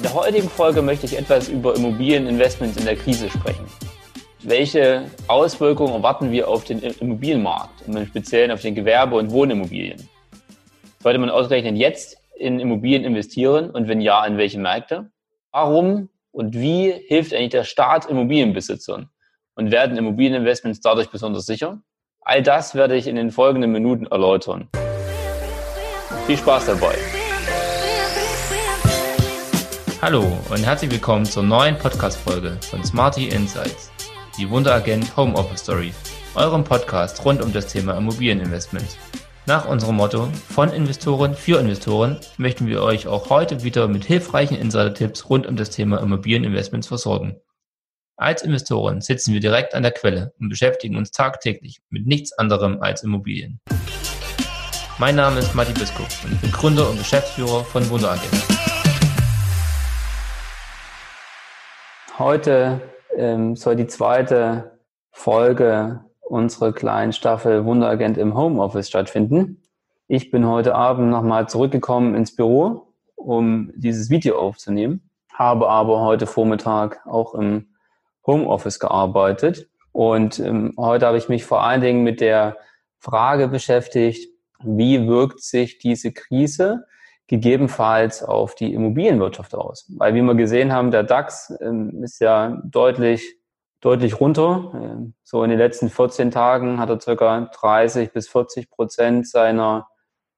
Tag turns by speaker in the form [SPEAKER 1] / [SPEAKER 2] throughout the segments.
[SPEAKER 1] In der heutigen Folge möchte ich etwas über Immobilieninvestments in der Krise sprechen. Welche Auswirkungen erwarten wir auf den Immobilienmarkt und im Speziellen auf den Gewerbe- und Wohnimmobilien? Sollte man ausgerechnet jetzt in Immobilien investieren und wenn ja, in welche Märkte? Warum und wie hilft eigentlich der Staat Immobilienbesitzern? Und werden Immobilieninvestments dadurch besonders sicher? All das werde ich in den folgenden Minuten erläutern. Viel Spaß dabei!
[SPEAKER 2] Hallo und herzlich willkommen zur neuen Podcast-Folge von Smarty Insights, die Wunderagent Home Office Story, eurem Podcast rund um das Thema Immobilieninvestment. Nach unserem Motto von Investoren für Investoren möchten wir euch auch heute wieder mit hilfreichen Insider-Tipps rund um das Thema Immobilieninvestments versorgen. Als Investoren sitzen wir direkt an der Quelle und beschäftigen uns tagtäglich mit nichts anderem als Immobilien. Mein Name ist Matti Biskop und ich bin Gründer und Geschäftsführer von Wunderagent.
[SPEAKER 1] Heute ähm, soll die zweite Folge unserer kleinen Staffel Wunderagent im Homeoffice stattfinden. Ich bin heute Abend nochmal zurückgekommen ins Büro, um dieses Video aufzunehmen, habe aber heute Vormittag auch im Homeoffice gearbeitet. Und ähm, heute habe ich mich vor allen Dingen mit der Frage beschäftigt, wie wirkt sich diese Krise gegebenenfalls auf die Immobilienwirtschaft aus. Weil wie wir gesehen haben, der DAX ähm, ist ja deutlich, deutlich runter. Ähm, so in den letzten 14 Tagen hat er circa 30 bis 40 Prozent seiner,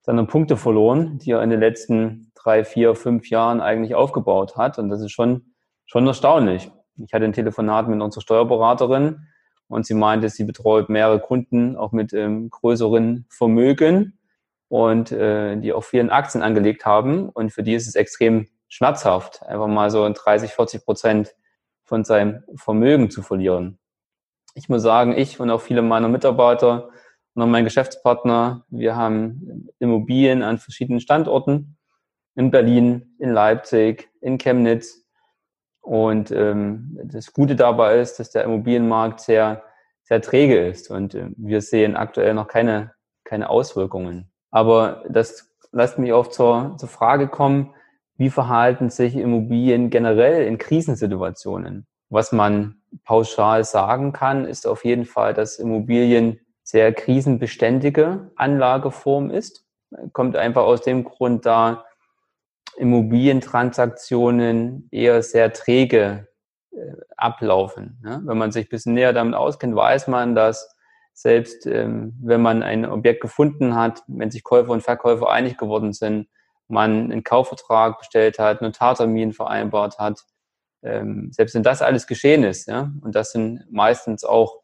[SPEAKER 1] seiner Punkte verloren, die er in den letzten drei, vier, fünf Jahren eigentlich aufgebaut hat. Und das ist schon, schon erstaunlich. Ich hatte ein Telefonat mit unserer Steuerberaterin und sie meinte, sie betreut mehrere Kunden auch mit ähm, größeren Vermögen und äh, die auch vielen Aktien angelegt haben. Und für die ist es extrem schmerzhaft, einfach mal so 30, 40 Prozent von seinem Vermögen zu verlieren. Ich muss sagen, ich und auch viele meiner Mitarbeiter und auch mein Geschäftspartner, wir haben Immobilien an verschiedenen Standorten in Berlin, in Leipzig, in Chemnitz. Und ähm, das Gute dabei ist, dass der Immobilienmarkt sehr, sehr träge ist und äh, wir sehen aktuell noch keine, keine Auswirkungen. Aber das lässt mich auch zur, zur Frage kommen, wie verhalten sich Immobilien generell in Krisensituationen? Was man pauschal sagen kann, ist auf jeden Fall, dass Immobilien sehr krisenbeständige Anlageform ist. Kommt einfach aus dem Grund, da Immobilientransaktionen eher sehr träge äh, ablaufen. Ne? Wenn man sich ein bisschen näher damit auskennt, weiß man, dass selbst ähm, wenn man ein Objekt gefunden hat, wenn sich Käufer und Verkäufer einig geworden sind, man einen Kaufvertrag bestellt hat, Notartermin vereinbart hat, ähm, selbst wenn das alles geschehen ist, ja, und das sind meistens auch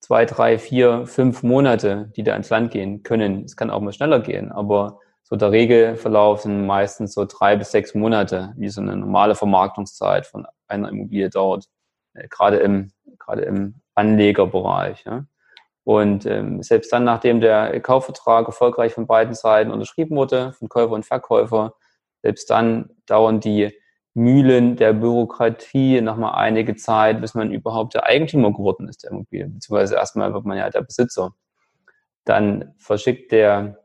[SPEAKER 1] zwei, drei, vier, fünf Monate, die da ins Land gehen können. Es kann auch mal schneller gehen, aber so der Regelverlauf sind meistens so drei bis sechs Monate, wie so eine normale Vermarktungszeit von einer Immobilie dauert. Äh, gerade im, gerade im Anlegerbereich. Ja. Und ähm, selbst dann, nachdem der Kaufvertrag erfolgreich von beiden Seiten unterschrieben wurde, von Käufer und Verkäufer, selbst dann dauern die Mühlen der Bürokratie nochmal einige Zeit, bis man überhaupt der Eigentümer geworden ist der Immobilie, beziehungsweise erstmal wird man ja der Besitzer. Dann verschickt der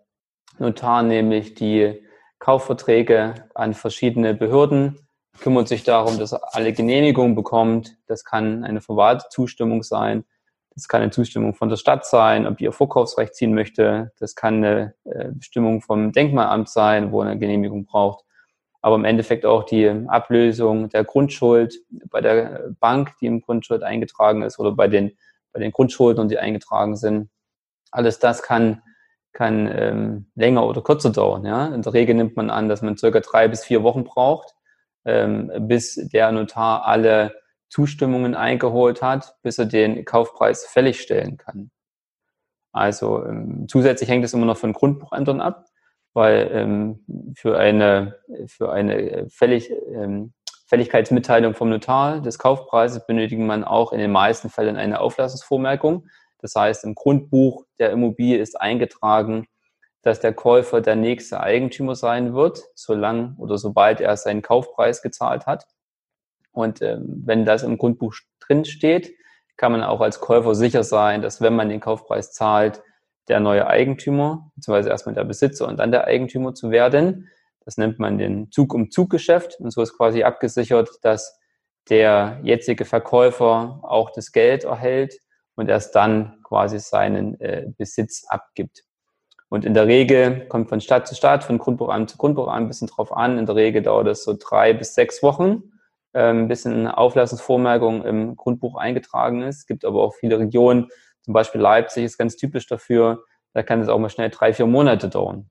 [SPEAKER 1] Notar nämlich die Kaufverträge an verschiedene Behörden, kümmert sich darum, dass er alle Genehmigungen bekommt. Das kann eine Verwaltungszustimmung sein. Das kann eine Zustimmung von der Stadt sein, ob die ihr Vorkaufsrecht ziehen möchte. Das kann eine äh, Bestimmung vom Denkmalamt sein, wo er eine Genehmigung braucht. Aber im Endeffekt auch die Ablösung der Grundschuld bei der Bank, die im Grundschuld eingetragen ist, oder bei den, bei den Grundschulden, die eingetragen sind. Alles das kann, kann ähm, länger oder kürzer dauern. Ja? In der Regel nimmt man an, dass man circa drei bis vier Wochen braucht ähm, bis der Notar alle Zustimmungen eingeholt hat, bis er den Kaufpreis fällig stellen kann. Also ähm, zusätzlich hängt es immer noch von Grundbuchämtern ab, weil ähm, für eine, für eine Fällig, ähm, Fälligkeitsmitteilung vom Notar des Kaufpreises benötigt man auch in den meisten Fällen eine Auflassungsvormerkung. Das heißt, im Grundbuch der Immobilie ist eingetragen, dass der Käufer der nächste Eigentümer sein wird, solange oder sobald er seinen Kaufpreis gezahlt hat. Und ähm, wenn das im Grundbuch drin steht, kann man auch als Käufer sicher sein, dass wenn man den Kaufpreis zahlt, der neue Eigentümer, beziehungsweise erstmal der Besitzer und dann der Eigentümer zu werden. Das nennt man den Zug-um-Zug-Geschäft. Und so ist quasi abgesichert, dass der jetzige Verkäufer auch das Geld erhält und erst dann quasi seinen äh, Besitz abgibt. Und in der Regel kommt von Stadt zu Stadt, von Grundbuchamt zu Grundbuchamt ein bisschen drauf an. In der Regel dauert es so drei bis sechs Wochen, ähm, bis eine Auflassungsvormerkung im Grundbuch eingetragen ist. Es gibt aber auch viele Regionen, zum Beispiel Leipzig ist ganz typisch dafür, da kann es auch mal schnell drei, vier Monate dauern,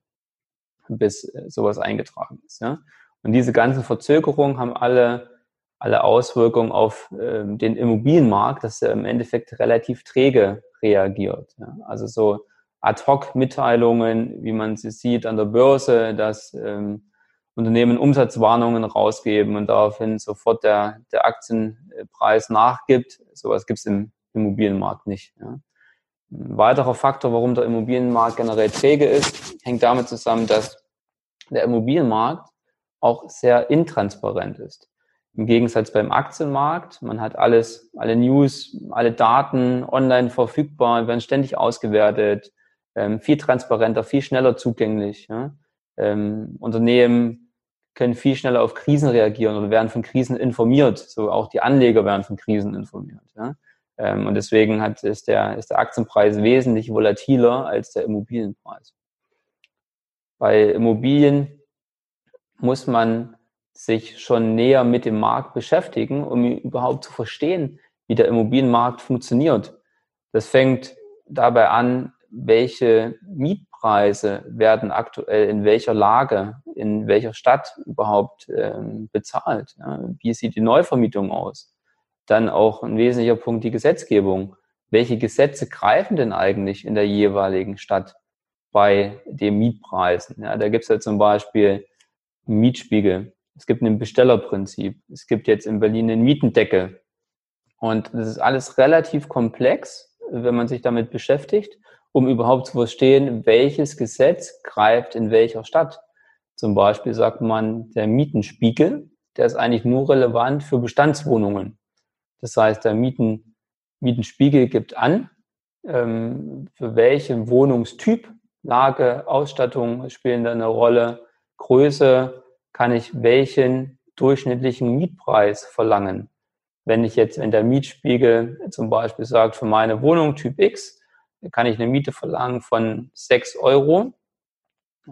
[SPEAKER 1] bis äh, sowas eingetragen ist. Ja? Und diese ganzen Verzögerungen haben alle, alle Auswirkungen auf äh, den Immobilienmarkt, dass er im Endeffekt relativ träge reagiert. Ja? Also so Ad-Hoc-Mitteilungen, wie man sie sieht an der Börse, dass ähm, Unternehmen Umsatzwarnungen rausgeben und daraufhin sofort der, der Aktienpreis nachgibt. Sowas gibt es im Immobilienmarkt nicht. Ja. Ein weiterer Faktor, warum der Immobilienmarkt generell träge ist, hängt damit zusammen, dass der Immobilienmarkt auch sehr intransparent ist. Im Gegensatz beim Aktienmarkt, man hat alles, alle News, alle Daten online verfügbar, werden ständig ausgewertet, ähm, viel transparenter, viel schneller zugänglich. Ja? Ähm, Unternehmen können viel schneller auf Krisen reagieren oder werden von Krisen informiert. So auch die Anleger werden von Krisen informiert. Ja? Ähm, und deswegen hat, ist, der, ist der Aktienpreis wesentlich volatiler als der Immobilienpreis. Bei Immobilien muss man sich schon näher mit dem Markt beschäftigen, um überhaupt zu verstehen, wie der Immobilienmarkt funktioniert. Das fängt dabei an, welche Mietpreise werden aktuell in welcher Lage, in welcher Stadt überhaupt ähm, bezahlt? Ja? Wie sieht die Neuvermietung aus? Dann auch ein wesentlicher Punkt die Gesetzgebung. Welche Gesetze greifen denn eigentlich in der jeweiligen Stadt bei den Mietpreisen? Ja, da gibt es ja zum Beispiel einen Mietspiegel. Es gibt ein Bestellerprinzip. Es gibt jetzt in Berlin einen Mietendeckel. Und das ist alles relativ komplex, wenn man sich damit beschäftigt um überhaupt zu verstehen, welches Gesetz greift in welcher Stadt. Zum Beispiel sagt man, der Mietenspiegel, der ist eigentlich nur relevant für Bestandswohnungen. Das heißt, der Mieten, Mietenspiegel gibt an, ähm, für welchen Wohnungstyp, Lage, Ausstattung spielen da eine Rolle, Größe, kann ich welchen durchschnittlichen Mietpreis verlangen. Wenn ich jetzt, wenn der Mietspiegel zum Beispiel sagt, für meine Wohnung Typ X kann ich eine Miete verlangen von 6 Euro.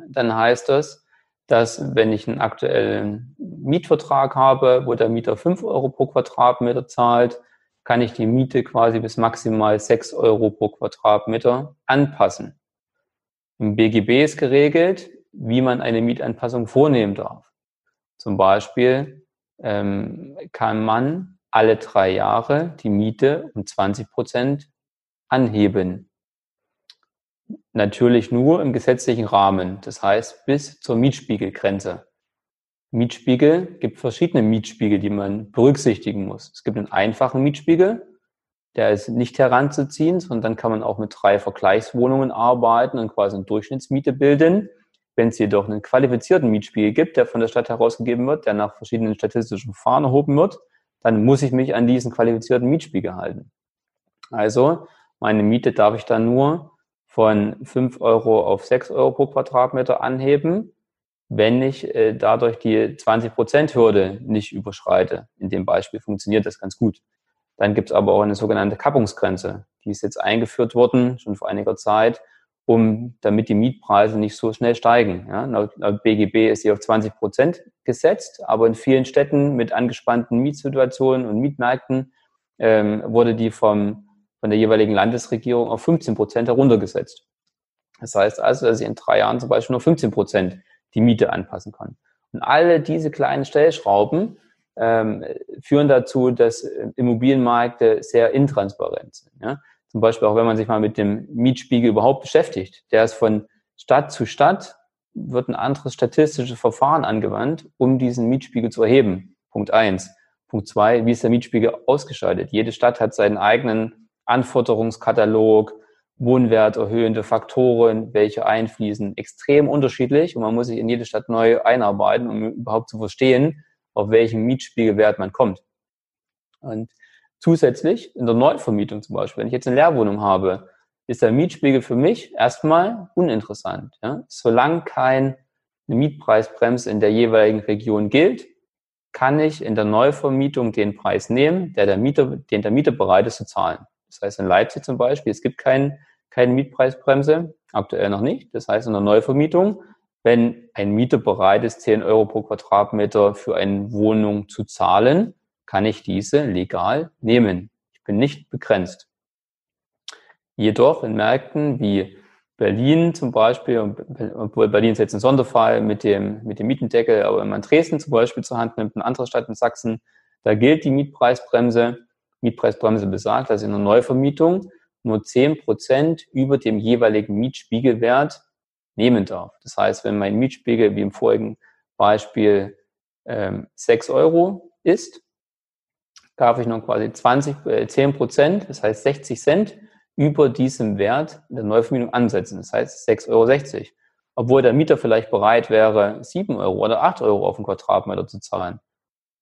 [SPEAKER 1] Dann heißt das, dass wenn ich einen aktuellen Mietvertrag habe, wo der Mieter 5 Euro pro Quadratmeter zahlt, kann ich die Miete quasi bis maximal 6 Euro pro Quadratmeter anpassen. Im BGB ist geregelt, wie man eine Mietanpassung vornehmen darf. Zum Beispiel ähm, kann man alle drei Jahre die Miete um 20 Prozent anheben. Natürlich nur im gesetzlichen Rahmen, das heißt bis zur Mietspiegelgrenze. Mietspiegel gibt verschiedene Mietspiegel, die man berücksichtigen muss. Es gibt einen einfachen Mietspiegel, der ist nicht heranzuziehen, sondern dann kann man auch mit drei Vergleichswohnungen arbeiten und quasi eine Durchschnittsmiete bilden. Wenn es jedoch einen qualifizierten Mietspiegel gibt, der von der Stadt herausgegeben wird, der nach verschiedenen statistischen Verfahren erhoben wird, dann muss ich mich an diesen qualifizierten Mietspiegel halten. Also meine Miete darf ich dann nur von 5 Euro auf 6 Euro pro Quadratmeter anheben, wenn ich äh, dadurch die 20%-Hürde nicht überschreite. In dem Beispiel funktioniert das ganz gut. Dann gibt es aber auch eine sogenannte Kappungsgrenze. Die ist jetzt eingeführt worden, schon vor einiger Zeit, um, damit die Mietpreise nicht so schnell steigen. Ja, laut, BGB ist sie auf 20 Prozent gesetzt, aber in vielen Städten mit angespannten Mietsituationen und Mietmärkten ähm, wurde die vom von der jeweiligen Landesregierung auf 15 Prozent heruntergesetzt. Das heißt also, dass ich in drei Jahren zum Beispiel nur 15 Prozent die Miete anpassen kann. Und alle diese kleinen Stellschrauben ähm, führen dazu, dass Immobilienmärkte sehr intransparent sind. Ja? Zum Beispiel auch, wenn man sich mal mit dem Mietspiegel überhaupt beschäftigt. Der ist von Stadt zu Stadt, wird ein anderes statistisches Verfahren angewandt, um diesen Mietspiegel zu erheben. Punkt eins. Punkt zwei, wie ist der Mietspiegel ausgeschaltet? Jede Stadt hat seinen eigenen Anforderungskatalog, wohnwerterhöhende Faktoren, welche einfließen, extrem unterschiedlich und man muss sich in jede Stadt neu einarbeiten, um überhaupt zu verstehen, auf welchen Mietspiegelwert man kommt. Und zusätzlich in der Neuvermietung zum Beispiel, wenn ich jetzt eine Leerwohnung habe, ist der Mietspiegel für mich erstmal uninteressant. Ja? Solange kein Mietpreisbremse in der jeweiligen Region gilt, kann ich in der Neuvermietung den Preis nehmen, der der Mieter, den der Mieter bereit ist zu zahlen. Das heißt in Leipzig zum Beispiel, es gibt kein, keine Mietpreisbremse, aktuell noch nicht. Das heißt in der Neuvermietung, wenn ein Mieter bereit ist, 10 Euro pro Quadratmeter für eine Wohnung zu zahlen, kann ich diese legal nehmen. Ich bin nicht begrenzt. Jedoch in Märkten wie Berlin zum Beispiel, obwohl Berlin ist jetzt ein Sonderfall mit dem, mit dem Mietendeckel, aber wenn man Dresden zum Beispiel zur Hand nimmt, eine andere Stadt in Sachsen, da gilt die Mietpreisbremse. Mietpreisbremse besagt, dass in der Neuvermietung nur zehn Prozent über dem jeweiligen Mietspiegelwert nehmen darf. Das heißt, wenn mein Mietspiegel wie im vorigen Beispiel ähm, 6 Euro ist, darf ich noch quasi 20, äh, 10 Prozent, das heißt 60 Cent über diesem Wert der Neuvermietung ansetzen. Das heißt 6,60 Euro. Obwohl der Mieter vielleicht bereit wäre, 7 Euro oder 8 Euro auf den Quadratmeter zu zahlen.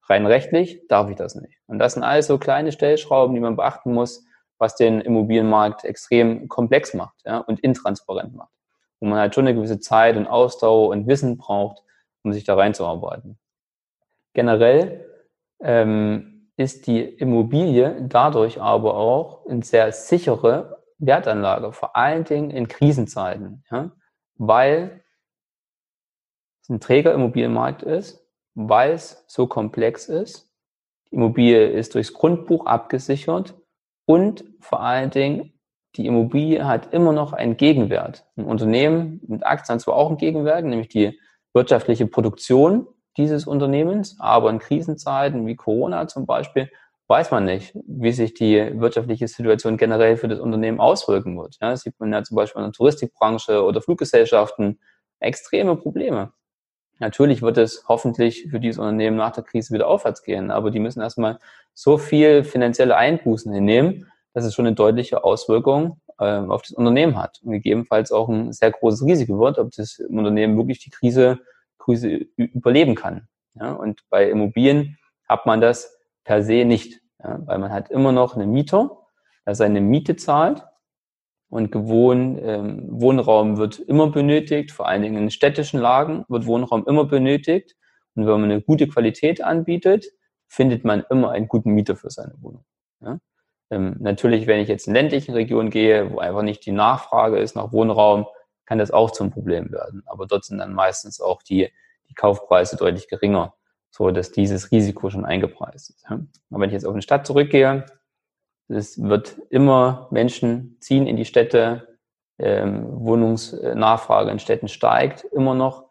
[SPEAKER 1] Rein rechtlich darf ich das nicht. Und das sind alles so kleine Stellschrauben, die man beachten muss, was den Immobilienmarkt extrem komplex macht ja, und intransparent macht. Wo man halt schon eine gewisse Zeit und Ausdauer und Wissen braucht, um sich da reinzuarbeiten. Generell ähm, ist die Immobilie dadurch aber auch eine sehr sichere Wertanlage, vor allen Dingen in Krisenzeiten, ja? weil es ein Trägerimmobilienmarkt ist, weil es so komplex ist. Die Immobilie ist durchs Grundbuch abgesichert und vor allen Dingen die Immobilie hat immer noch einen Gegenwert. Ein Unternehmen mit Aktien hat zwar auch einen Gegenwert, nämlich die wirtschaftliche Produktion, dieses Unternehmens, aber in Krisenzeiten wie Corona zum Beispiel weiß man nicht, wie sich die wirtschaftliche Situation generell für das Unternehmen auswirken wird. Ja, das sieht man ja zum Beispiel in der Touristikbranche oder Fluggesellschaften extreme Probleme. Natürlich wird es hoffentlich für dieses Unternehmen nach der Krise wieder aufwärts gehen, aber die müssen erstmal so viel finanzielle Einbußen hinnehmen, dass es schon eine deutliche Auswirkung äh, auf das Unternehmen hat und gegebenenfalls auch ein sehr großes Risiko wird, ob das Unternehmen wirklich die Krise Krise überleben kann. Ja, und bei Immobilien hat man das per se nicht, ja, weil man hat immer noch einen Mieter, der seine Miete zahlt und Gewohn, ähm, Wohnraum wird immer benötigt, vor allen Dingen in städtischen Lagen wird Wohnraum immer benötigt. Und wenn man eine gute Qualität anbietet, findet man immer einen guten Mieter für seine Wohnung. Ja? Ähm, natürlich, wenn ich jetzt in ländlichen Regionen gehe, wo einfach nicht die Nachfrage ist nach Wohnraum, kann das auch zum Problem werden. Aber dort sind dann meistens auch die, die Kaufpreise deutlich geringer, so dass dieses Risiko schon eingepreist ist. Aber wenn ich jetzt auf eine Stadt zurückgehe, es wird immer Menschen ziehen in die Städte, ähm, Wohnungsnachfrage in Städten steigt immer noch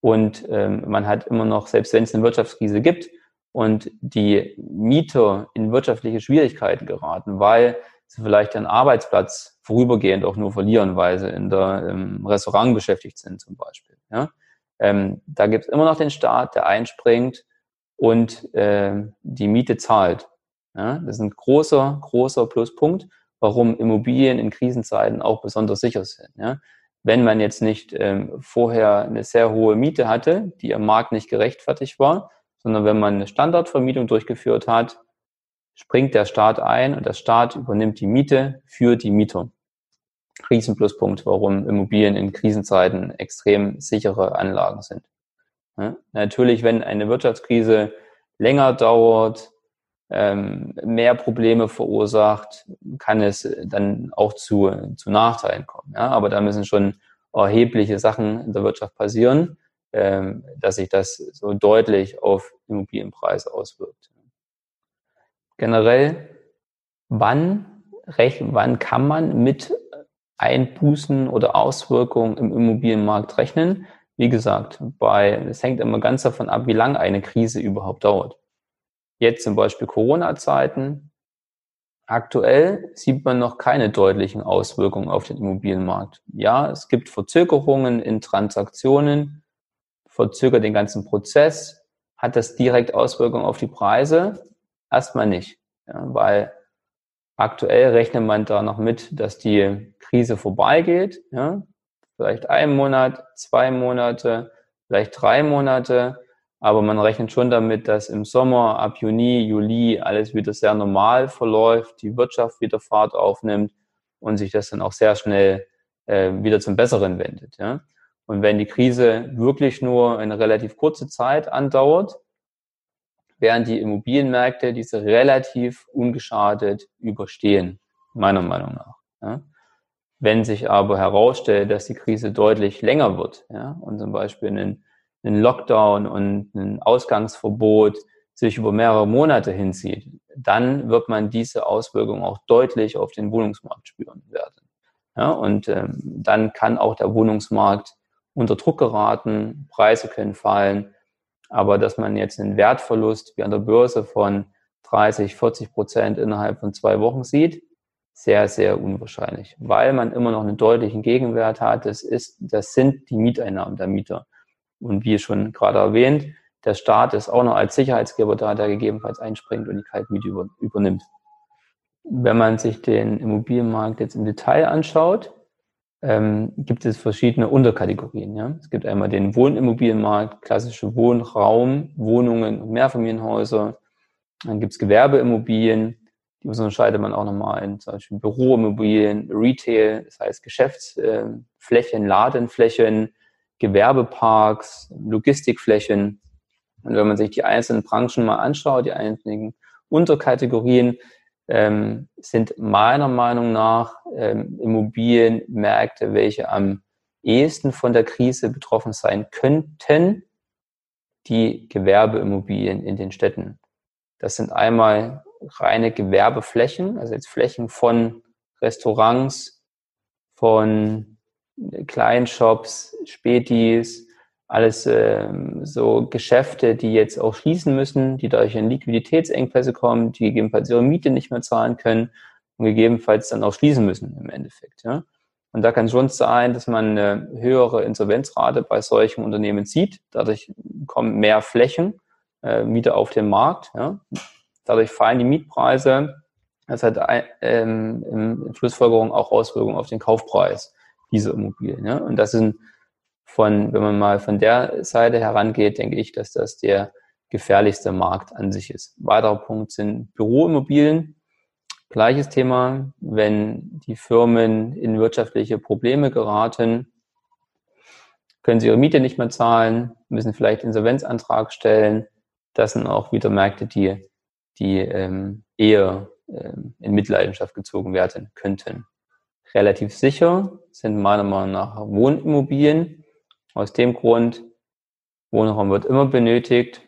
[SPEAKER 1] und ähm, man hat immer noch, selbst wenn es eine Wirtschaftskrise gibt und die Mieter in wirtschaftliche Schwierigkeiten geraten, weil sie vielleicht ihren Arbeitsplatz vorübergehend auch nur verlieren, weil sie in der im Restaurant beschäftigt sind zum Beispiel. Ja? Ähm, da gibt es immer noch den Staat, der einspringt und äh, die Miete zahlt. Ja? Das ist ein großer, großer Pluspunkt, warum Immobilien in Krisenzeiten auch besonders sicher sind. Ja? Wenn man jetzt nicht ähm, vorher eine sehr hohe Miete hatte, die am Markt nicht gerechtfertigt war, sondern wenn man eine Standardvermietung durchgeführt hat, springt der Staat ein und der Staat übernimmt die Miete für die Mieter. Riesenpluspunkt, warum Immobilien in Krisenzeiten extrem sichere Anlagen sind. Ja, natürlich, wenn eine Wirtschaftskrise länger dauert, ähm, mehr Probleme verursacht, kann es dann auch zu, zu Nachteilen kommen. Ja? Aber da müssen schon erhebliche Sachen in der Wirtschaft passieren, ähm, dass sich das so deutlich auf Immobilienpreise auswirkt generell, wann, wann kann man mit Einbußen oder Auswirkungen im Immobilienmarkt rechnen? Wie gesagt, bei, es hängt immer ganz davon ab, wie lange eine Krise überhaupt dauert. Jetzt zum Beispiel Corona-Zeiten. Aktuell sieht man noch keine deutlichen Auswirkungen auf den Immobilienmarkt. Ja, es gibt Verzögerungen in Transaktionen, verzögert den ganzen Prozess. Hat das direkt Auswirkungen auf die Preise? Erstmal nicht, ja, weil aktuell rechnet man da noch mit, dass die Krise vorbeigeht. Ja, vielleicht ein Monat, zwei Monate, vielleicht drei Monate. Aber man rechnet schon damit, dass im Sommer, ab Juni, Juli alles wieder sehr normal verläuft, die Wirtschaft wieder Fahrt aufnimmt und sich das dann auch sehr schnell äh, wieder zum Besseren wendet. Ja? Und wenn die Krise wirklich nur eine relativ kurze Zeit andauert, werden die Immobilienmärkte diese relativ ungeschadet überstehen, meiner Meinung nach. Ja. Wenn sich aber herausstellt, dass die Krise deutlich länger wird ja, und zum Beispiel ein, ein Lockdown und ein Ausgangsverbot sich über mehrere Monate hinzieht, dann wird man diese Auswirkungen auch deutlich auf den Wohnungsmarkt spüren werden. Ja, und ähm, dann kann auch der Wohnungsmarkt unter Druck geraten, Preise können fallen, aber dass man jetzt einen Wertverlust wie an der Börse von 30, 40 Prozent innerhalb von zwei Wochen sieht, sehr, sehr unwahrscheinlich, weil man immer noch einen deutlichen Gegenwert hat. Das ist, das sind die Mieteinnahmen der Mieter. Und wie schon gerade erwähnt, der Staat ist auch noch als Sicherheitsgeber da, der gegebenenfalls einspringt und die Kaltmiete über, übernimmt. Wenn man sich den Immobilienmarkt jetzt im Detail anschaut, ähm, gibt es verschiedene Unterkategorien. Ja? Es gibt einmal den Wohnimmobilienmarkt, klassische Wohnraum, Wohnungen und Mehrfamilienhäuser. Dann gibt es Gewerbeimmobilien, die unterscheidet man auch nochmal in zum Beispiel Büroimmobilien, Retail, das heißt Geschäftsflächen, Ladenflächen, Gewerbeparks, Logistikflächen. Und wenn man sich die einzelnen Branchen mal anschaut, die einzelnen Unterkategorien, ähm, sind meiner Meinung nach ähm, Immobilienmärkte, welche am ehesten von der Krise betroffen sein könnten, die Gewerbeimmobilien in den Städten. Das sind einmal reine Gewerbeflächen, also jetzt Flächen von Restaurants, von Kleinshops, Spätis, alles ähm, so Geschäfte, die jetzt auch schließen müssen, die dadurch in Liquiditätsengpässe kommen, die gegebenenfalls ihre Miete nicht mehr zahlen können und gegebenenfalls dann auch schließen müssen im Endeffekt. Ja. Und da kann schon sein, dass man eine höhere Insolvenzrate bei solchen Unternehmen sieht. Dadurch kommen mehr Flächen, äh, Miete auf den Markt. Ja. Dadurch fallen die Mietpreise. Das hat ähm, in Schlussfolgerung auch Auswirkungen auf den Kaufpreis dieser Immobilien. Ja? Und das sind von, wenn man mal von der Seite herangeht, denke ich, dass das der gefährlichste Markt an sich ist. Weiterer Punkt sind Büroimmobilien. Gleiches Thema, wenn die Firmen in wirtschaftliche Probleme geraten, können sie ihre Miete nicht mehr zahlen, müssen vielleicht Insolvenzantrag stellen. Das sind auch wieder Märkte, die die ähm, eher ähm, in Mitleidenschaft gezogen werden könnten. Relativ sicher sind meiner Meinung nach Wohnimmobilien. Aus dem Grund, Wohnraum wird immer benötigt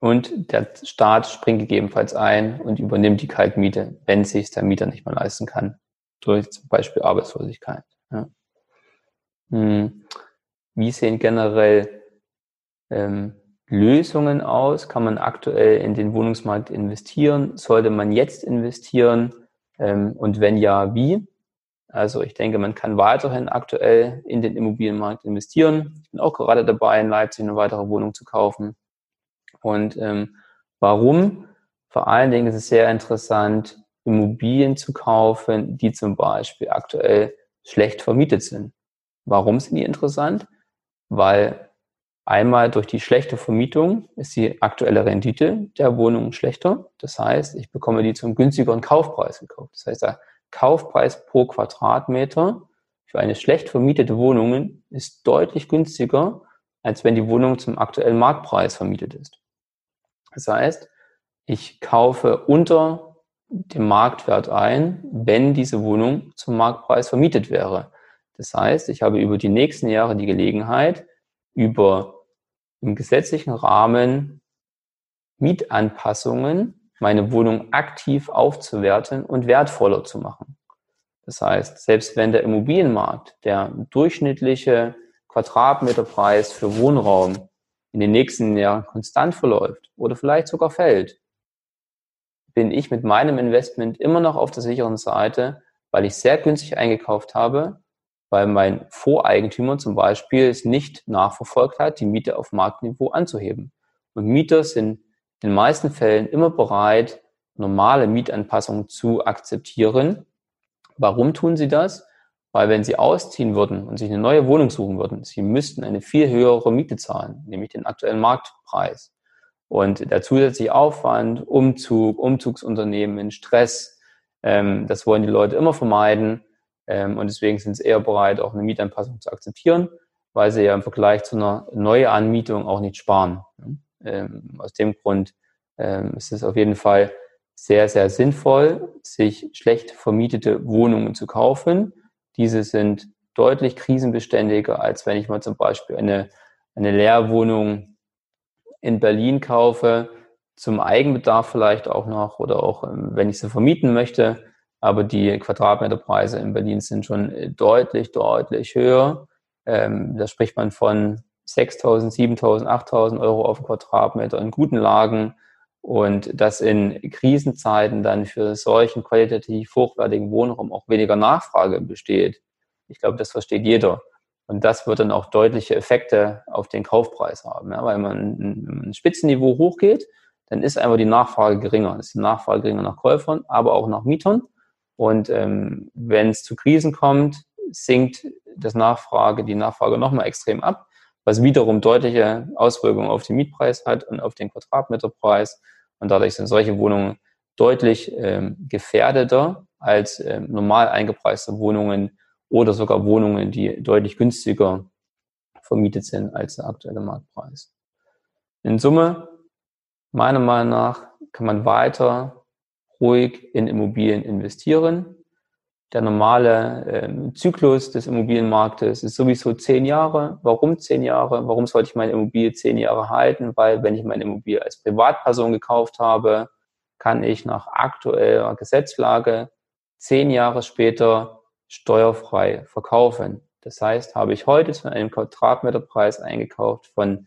[SPEAKER 1] und der Staat springt gegebenenfalls ein und übernimmt die Kaltmiete, wenn sich der Mieter nicht mehr leisten kann, durch zum Beispiel Arbeitslosigkeit. Ja. Hm. Wie sehen generell ähm, Lösungen aus? Kann man aktuell in den Wohnungsmarkt investieren? Sollte man jetzt investieren? Ähm, und wenn ja, wie? Also ich denke, man kann weiterhin aktuell in den Immobilienmarkt investieren. Ich bin auch gerade dabei, in Leipzig eine weitere Wohnung zu kaufen. Und ähm, warum? Vor allen Dingen ist es sehr interessant, Immobilien zu kaufen, die zum Beispiel aktuell schlecht vermietet sind. Warum sind die interessant? Weil Einmal durch die schlechte Vermietung ist die aktuelle Rendite der Wohnung schlechter. Das heißt, ich bekomme die zum günstigeren Kaufpreis gekauft. Das heißt, der Kaufpreis pro Quadratmeter für eine schlecht vermietete Wohnung ist deutlich günstiger, als wenn die Wohnung zum aktuellen Marktpreis vermietet ist. Das heißt, ich kaufe unter dem Marktwert ein, wenn diese Wohnung zum Marktpreis vermietet wäre. Das heißt, ich habe über die nächsten Jahre die Gelegenheit, über im gesetzlichen Rahmen Mietanpassungen meine Wohnung aktiv aufzuwerten und wertvoller zu machen. Das heißt, selbst wenn der Immobilienmarkt, der durchschnittliche Quadratmeterpreis für Wohnraum in den nächsten Jahren konstant verläuft oder vielleicht sogar fällt, bin ich mit meinem Investment immer noch auf der sicheren Seite, weil ich sehr günstig eingekauft habe weil mein Voreigentümer zum Beispiel es nicht nachverfolgt hat, die Miete auf Marktniveau anzuheben. Und Mieter sind in den meisten Fällen immer bereit, normale Mietanpassungen zu akzeptieren. Warum tun sie das? Weil wenn sie ausziehen würden und sich eine neue Wohnung suchen würden, sie müssten eine viel höhere Miete zahlen, nämlich den aktuellen Marktpreis. Und der zusätzliche Aufwand, Umzug, Umzugsunternehmen, Stress, ähm, das wollen die Leute immer vermeiden Ähm, und deswegen sind sie eher bereit, auch eine Mietanpassung zu akzeptieren, weil sie ja im Vergleich zu einer Neuanmietung auch nicht sparen. Ähm, aus dem Grund ähm, ist es auf jeden Fall sehr, sehr sinnvoll, sich schlecht vermietete Wohnungen zu kaufen. Diese sind deutlich krisenbeständiger, als wenn ich mal zum Beispiel eine, eine Leerwohnung in Berlin kaufe, zum Eigenbedarf vielleicht auch noch oder auch ähm, wenn ich sie vermieten möchte. Aber die Quadratmeterpreise in Berlin sind schon äh, deutlich, deutlich höher. Ähm, da spricht man von 6.000, 7.000, 8.000 Euro auf Quadratmeter in guten Lagen und dass in Krisenzeiten dann für solchen qualitativ hochwertigen Wohnraum auch weniger Nachfrage besteht. Ich glaube, das versteht jeder. Und das wird dann auch deutliche Effekte auf den Kaufpreis haben. Ja, weil man ein Spitzenniveau hochgeht, dann ist einfach die Nachfrage geringer. Es ist die Nachfrage geringer nach Käufern, aber auch nach Mietern. Und ähm, wenn es zu Krisen kommt, sinkt das Nachfrage, die Nachfrage nochmal extrem ab was wiederum deutliche Auswirkungen auf den Mietpreis hat und auf den Quadratmeterpreis. Und dadurch sind solche Wohnungen deutlich ähm, gefährdeter als ähm, normal eingepreiste Wohnungen oder sogar Wohnungen, die deutlich günstiger vermietet sind als der aktuelle Marktpreis. In Summe, meiner Meinung nach, kann man weiter ruhig in Immobilien investieren der normale äh, Zyklus des Immobilienmarktes ist sowieso zehn Jahre. Warum zehn Jahre? Warum sollte ich meine Immobilie zehn Jahre halten? Weil wenn ich meine Immobilie als Privatperson gekauft habe, kann ich nach aktueller Gesetzlage zehn Jahre später steuerfrei verkaufen. Das heißt, habe ich heute zu einem Quadratmeterpreis eingekauft von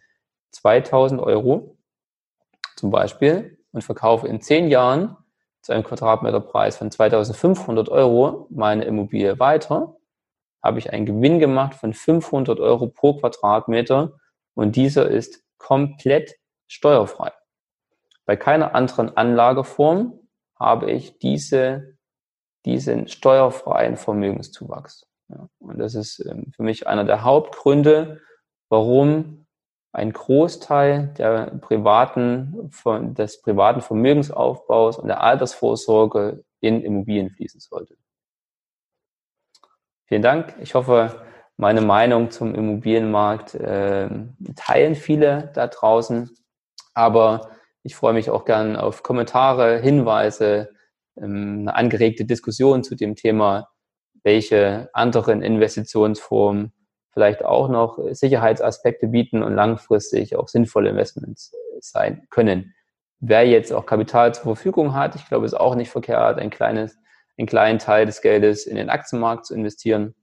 [SPEAKER 1] 2000 Euro zum Beispiel und verkaufe in zehn Jahren zu einem Quadratmeterpreis von 2500 Euro meine Immobilie weiter, habe ich einen Gewinn gemacht von 500 Euro pro Quadratmeter und dieser ist komplett steuerfrei. Bei keiner anderen Anlageform habe ich diese, diesen steuerfreien Vermögenszuwachs. Ja, und das ist ähm, für mich einer der Hauptgründe, warum ein Großteil der privaten, des privaten Vermögensaufbaus und der Altersvorsorge in Immobilien fließen sollte. Vielen Dank. Ich hoffe, meine Meinung zum Immobilienmarkt äh, teilen viele da draußen. Aber ich freue mich auch gern auf Kommentare, Hinweise, ähm, eine angeregte Diskussion zu dem Thema, welche anderen Investitionsformen vielleicht auch noch Sicherheitsaspekte bieten und langfristig auch sinnvolle Investments sein können. Wer jetzt auch Kapital zur Verfügung hat, ich glaube, ist auch nicht verkehrt, ein kleines, einen kleinen Teil des Geldes in den Aktienmarkt zu investieren.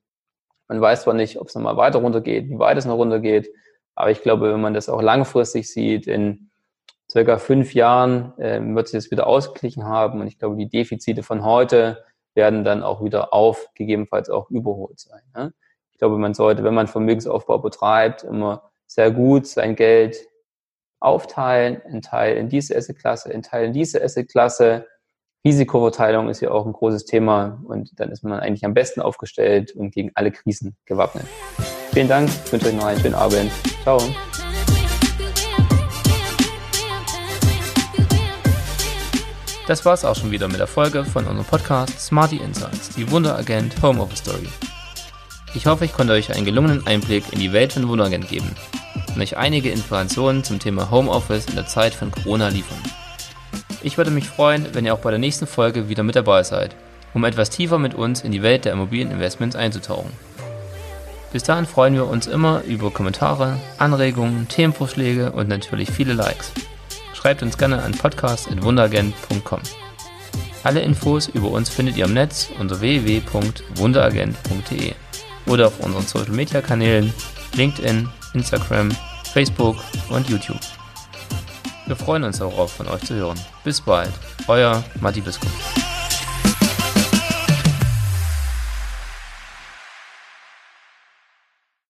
[SPEAKER 1] Man weiß zwar nicht, ob es nochmal weiter runtergeht, wie weit es noch runtergeht, aber ich glaube, wenn man das auch langfristig sieht, in circa fünf Jahren äh, wird sich das wieder ausgeglichen haben und ich glaube, die Defizite von heute werden dann auch wieder auf, gegebenenfalls auch überholt sein. Ne? Glaube, man sollte, wenn man Vermögensaufbau betreibt, immer sehr gut sein Geld aufteilen, ein Teil in diese Assetklasse, ein Teil in diese Assetklasse. Risikoverteilung ist ja auch ein großes Thema und dann ist man eigentlich am besten aufgestellt und gegen alle Krisen gewappnet. Vielen Dank, ich wünsche euch noch einen schönen Abend. Ciao.
[SPEAKER 2] Das war's auch schon wieder mit der Folge von unserem Podcast Smarty Insights, die Wunderagent Home Office Story. Ich hoffe, ich konnte euch einen gelungenen Einblick in die Welt von Wohnagent geben und euch einige Informationen zum Thema Homeoffice in der Zeit von Corona liefern. Ich würde mich freuen, wenn ihr auch bei der nächsten Folge wieder mit dabei seid, um etwas tiefer mit uns in die Welt der Immobilieninvestments einzutauchen. Bis dahin freuen wir uns immer über Kommentare, Anregungen, Themenvorschläge und natürlich viele Likes. Schreibt uns gerne an podcast.wunderagent.com. Alle Infos über uns findet ihr im Netz unter www.wunderagent.de oder auf unseren Social Media Kanälen LinkedIn, Instagram, Facebook und YouTube. Wir freuen uns darauf, von euch zu hören. Bis bald, euer Matti Biskop.